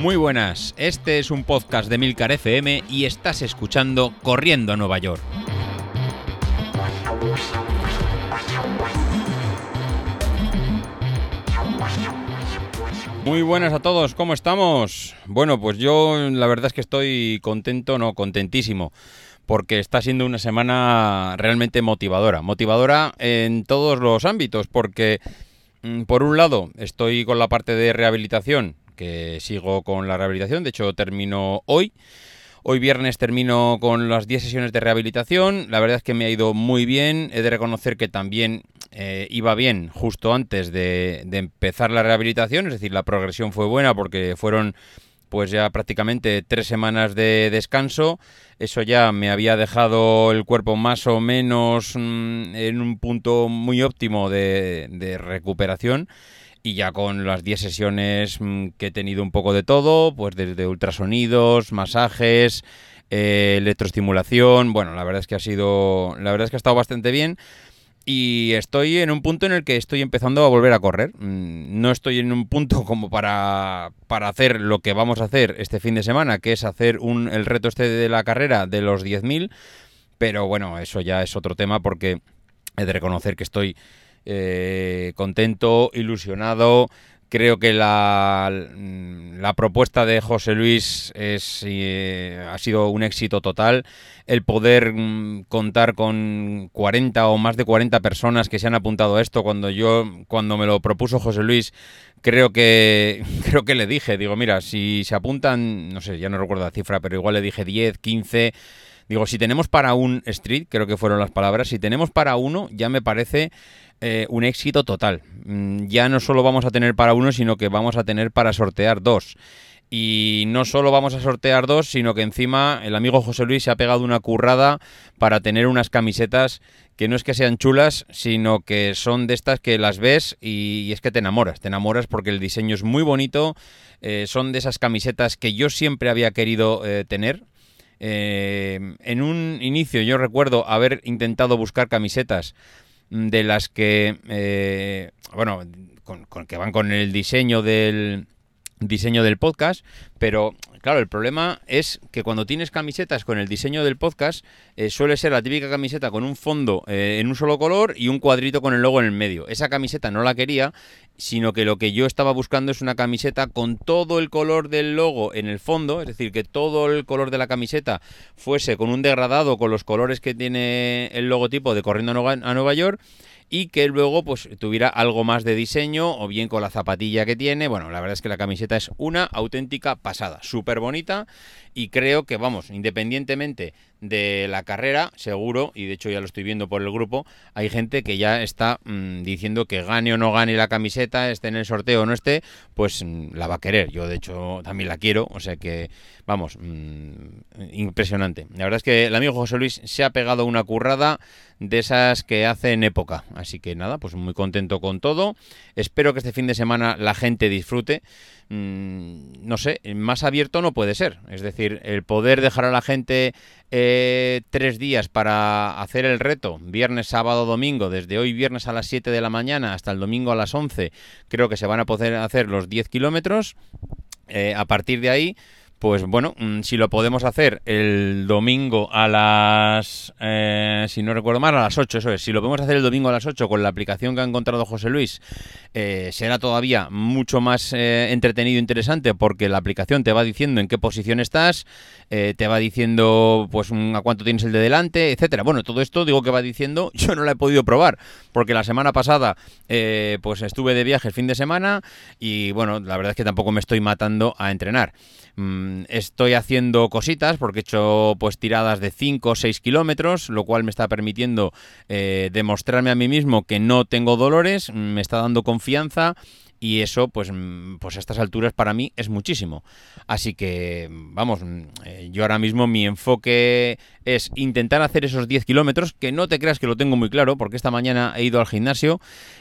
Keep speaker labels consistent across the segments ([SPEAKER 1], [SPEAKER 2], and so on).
[SPEAKER 1] Muy buenas, este es un podcast de Milcar FM y estás escuchando Corriendo a Nueva York. Muy buenas a todos, ¿cómo estamos? Bueno, pues yo la verdad es que estoy contento, no, contentísimo, porque está siendo una semana realmente motivadora. Motivadora en todos los ámbitos, porque mm, por un lado estoy con la parte de rehabilitación, que sigo con la rehabilitación, de hecho termino hoy. Hoy viernes termino con las 10 sesiones de rehabilitación. La verdad es que me ha ido muy bien. He de reconocer que también eh, iba bien justo antes de, empezar la rehabilitación. Es decir, la progresión fue buena porque fueron pues ya prácticamente tres semanas de descanso. Eso ya me había dejado el cuerpo más o menos mm, en un punto muy óptimo de, de recuperación y ya con las 10 sesiones mm, que he tenido un poco de todo, pues desde ultrasonidos, masajes, eh, electroestimulación, bueno, la verdad es que ha sido, la verdad es que ha estado bastante bien. Y estoy en un punto en el que estoy empezando a volver a correr. Mm, no estoy en un punto como para, para hacer lo que vamos a hacer este fin de semana, que es hacer un, el reto este de la carrera de los 10.000. Pero bueno, eso ya es otro tema porque he de reconocer que estoy eh, contento, ilusionado. Creo que la, la, propuesta de José Luis es, eh, ha sido un éxito total. El poder mm, contar con 40 o más de 40 personas que se han apuntado a esto cuando yo, cuando me lo propuso José Luis, creo que, creo que le dije, digo, mira, si se apuntan, no sé, ya no recuerdo la cifra, pero igual le dije 10, 15. Digo, si tenemos para un street, creo que fueron las palabras, si tenemos para uno, ya me parece eh, un éxito total. Mm, ya no solo vamos a tener para uno, sino que vamos a tener para sortear dos. Y no solo vamos a sortear dos, sino que encima el amigo José Luis se ha pegado una currada para tener unas camisetas que no es que sean chulas, sino que son de estas que las ves y, es que te enamoras. Te enamoras porque el diseño es muy bonito. Eh, son de esas camisetas que yo siempre había querido eh, tener. En un inicio yo recuerdo haber intentado buscar camisetas de las que, eh, bueno, con, que van con el diseño del diseño del podcast, pero Claro, el problema es que cuando tienes camisetas con el diseño del podcast, eh, suele ser la típica camiseta con un fondo eh, en un solo color y un cuadrito con el logo en el medio. Esa camiseta no la quería, sino que lo que yo estaba buscando es una camiseta con todo el color del logo en el fondo, es decir, que todo el color de la camiseta fuese con un degradado con los colores que tiene el logotipo de Corriendo a Nueva York y que luego pues tuviera algo más de diseño o bien con la zapatilla que tiene. Bueno, la verdad es que la camiseta es una auténtica pasada, súper bonita y creo que vamos, independientemente de la carrera, seguro, y de hecho ya lo estoy viendo por el grupo, hay gente que ya está mm, diciendo que gane o no gane la camiseta, esté en el sorteo o no esté, pues mm, la va a querer. Yo de hecho también la quiero, o sea que, vamos, mm, impresionante. La verdad es que el amigo José Luis se ha pegado una currada de esas que hace en época. Así que nada, pues muy contento con todo. Espero que este fin de semana la gente disfrute. No sé, más abierto no puede ser. Es decir, el poder dejar a la gente eh, tres días para hacer el reto, viernes, sábado, domingo, desde hoy viernes a las 7 de la mañana hasta el domingo a las 11, creo que se van a poder hacer los 10 kilómetros. Eh, a partir de ahí, pues bueno, mm, si lo podemos hacer el domingo a las, eh, si no recuerdo mal, a las 8, eso es, si lo podemos hacer el domingo a las 8 con la aplicación que ha encontrado José Luis, eh, será todavía mucho más eh, entretenido e interesante porque la aplicación te va diciendo en qué posición estás, te va diciendo pues a cuánto tienes el de delante, etcétera. Bueno, todo esto digo que va diciendo, yo no la he podido probar porque la semana pasada pues estuve de viaje el fin de semana y bueno, la verdad es que tampoco me estoy matando a entrenar. Mm, estoy haciendo cositas porque he hecho pues tiradas de 5 o 6 kilómetros, lo cual me está permitiendo eh, demostrarme a mí mismo que no tengo dolores, me está dando confianza y eso pues, mm, pues a estas alturas para mí es muchísimo. Así que vamos, mm, eh, yo ahora mismo mi enfoque es intentar hacer esos 10 kilómetros, que no te creas que lo tengo muy claro, porque esta mañana he ido al gimnasio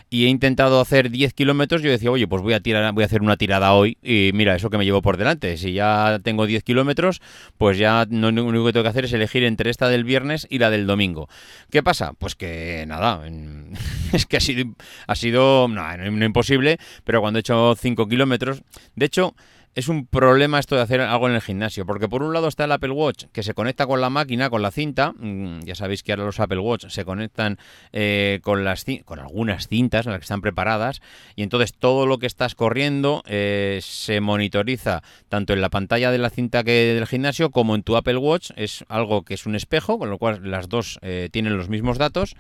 [SPEAKER 1] y he intentado hacer 10 kilómetros, yo decía, oye, pues voy a, tirar, voy a hacer una tirada hoy y mira, eso que me llevo por delante. Si ya tengo 10 kilómetros, pues ya no, lo único que tengo que hacer es elegir entre esta del viernes y la del domingo. ¿Qué pasa? Pues que nada, es que ha sido, ha sido no, no imposible, pero cuando he hecho 5 kilómetros, de hecho, es un problema esto de hacer algo en el gimnasio, porque por un lado está el Apple Watch que se conecta con la máquina, con la cinta, mm, ya sabéis que ahora los Apple Watch se conectan eh, con, las, con algunas cintas, las que están preparadas, y entonces todo lo que estás corriendo eh, se monitoriza tanto en la pantalla de la cinta que del gimnasio como en tu Apple Watch, es algo que es un espejo, con lo cual las dos eh, tienen los mismos datos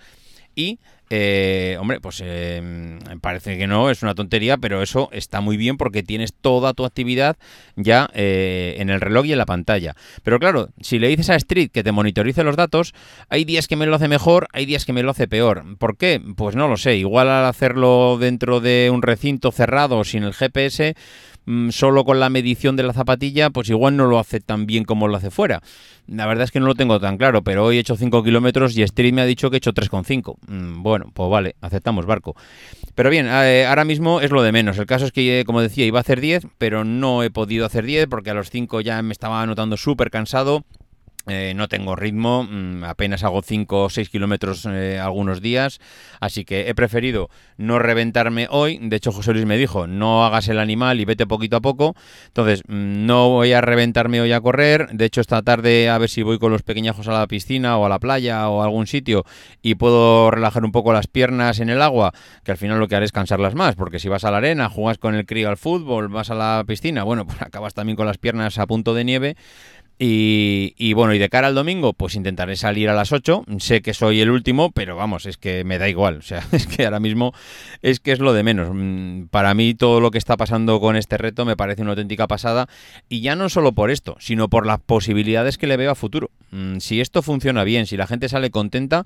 [SPEAKER 1] y eh, hombre, pues eh, parece que no, es una tontería, pero eso está muy bien porque tienes toda tu actividad ya eh, en el reloj y en la pantalla. Pero claro, si le dices a Street que te monitorice los datos, hay días que me lo hace mejor, hay días que me lo hace peor. ¿Por qué? Pues no lo sé. Igual al hacerlo dentro de un recinto cerrado sin el GPS, mm, solo con la medición de la zapatilla, pues igual no lo hace tan bien como lo hace fuera. La verdad es que no lo tengo tan claro, pero hoy he hecho 5 kilómetros y Street me ha dicho que he hecho 3,5. Mm, bueno bueno, pues vale, aceptamos barco. Pero bien, eh, ahora mismo es lo de menos. El caso es que, eh, como decía, iba a hacer 10, pero no he podido hacer 10 porque a los 5 ya me estaba notando súper cansado. Eh, no tengo ritmo, mm, apenas hago 5 o 6 kilómetros eh, algunos días, así que he preferido no reventarme hoy. De hecho, José Luis me dijo, no hagas el animal y vete poquito a poco. Entonces, mm, no voy a reventarme hoy a correr. De hecho, esta tarde a ver si voy con los pequeñajos a la piscina o a la playa o a algún sitio y puedo relajar un poco las piernas en el agua, que al final lo que haré es cansarlas más, porque si vas a la arena, jugas con el crío al fútbol, vas a la piscina, bueno, pues acabas también con las piernas a punto de nieve. Y, bueno, y de cara al domingo, pues intentaré salir a las 8. Sé que soy el último, pero vamos, es que me da igual. O sea, es que ahora mismo es que es lo de menos. Mm, para mí todo lo que está pasando con este reto me parece una auténtica pasada. Y ya no solo por esto, sino por las posibilidades que le veo a futuro. Mm, si esto funciona bien, si la gente sale contenta,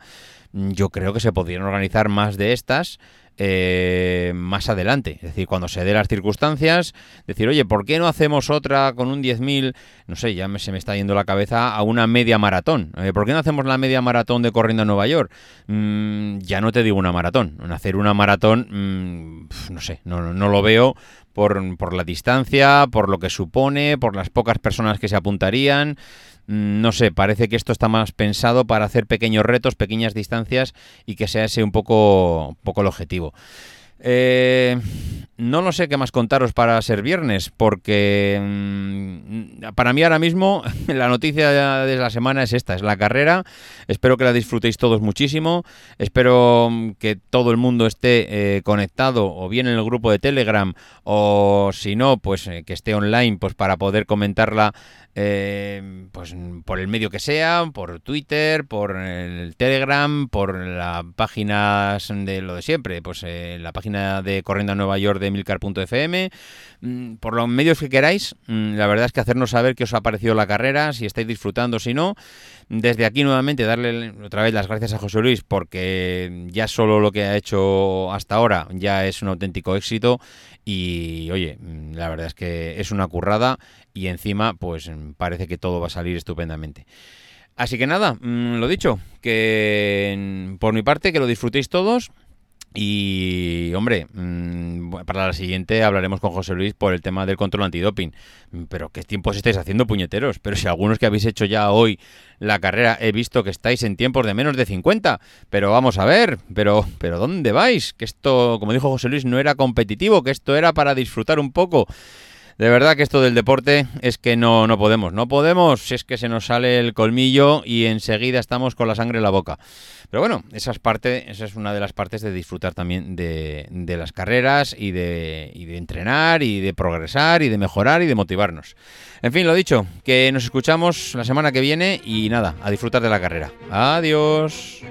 [SPEAKER 1] mm, yo creo que se podrían organizar más de estas eh, más adelante. Es decir, cuando se dé las circunstancias, decir, oye, ¿por qué no hacemos otra con un 10.000? No sé, ya me, se me está yendo la cabeza a una media maratón. Eh, ¿Por qué no hacemos la media maratón de corriendo a Nueva York? Mm, ya no te digo una maratón. Hacer una maratón, mm, no sé, no, no lo veo por, por la distancia, por lo que supone, por las pocas personas que se apuntarían. Mm, no sé, parece que esto está más pensado para hacer pequeños retos, pequeñas distancias y que sea ese un poco, poco el objetivo. Eh, no lo sé qué más contaros para ser viernes, porque mm, para mí ahora mismo la noticia de la semana es esta, es la carrera. Espero que la disfrutéis todos muchísimo. Espero mm, que todo el mundo esté eh, conectado o bien en el grupo de Telegram o si no, pues eh, que esté online pues para poder comentarla eh, pues por el medio que sea, por Twitter, por el Telegram, por la página de lo de siempre, pues eh, la página de Corriendo a Nueva York de milcar.fm, mm, por los medios que queráis, mm, la verdad es que hacernos saber qué os ha parecido la carrera, si estáis disfrutando, si no. Desde aquí nuevamente darle otra vez las gracias a José Luis porque ya solo lo que ha hecho hasta ahora ya es un auténtico éxito y oye, mm, la verdad es que es una currada y encima pues parece que todo va a salir estupendamente. Así que nada, mm, lo dicho, que por mi parte que lo disfrutéis todos y, hombre, mm, para la siguiente hablaremos con José Luis por el tema del control antidoping. Pero ¿qué tiempos estáis haciendo, puñeteros? Pero si algunos que habéis hecho ya hoy la carrera he visto que estáis en tiempos de menos de 50. Pero vamos a ver, pero, pero ¿dónde vais? Que esto, como dijo José Luis, no era competitivo, que esto era para disfrutar un poco. De verdad que esto del deporte es que no, no podemos, no podemos, si es que se nos sale el colmillo y enseguida estamos con la sangre en la boca. Pero bueno, esa es, parte, esa es una de las partes de disfrutar también de, de las carreras y de, y de entrenar y de progresar y de mejorar y de motivarnos. En fin, lo dicho, que nos escuchamos la semana que viene y nada, a disfrutar de la carrera. Adiós.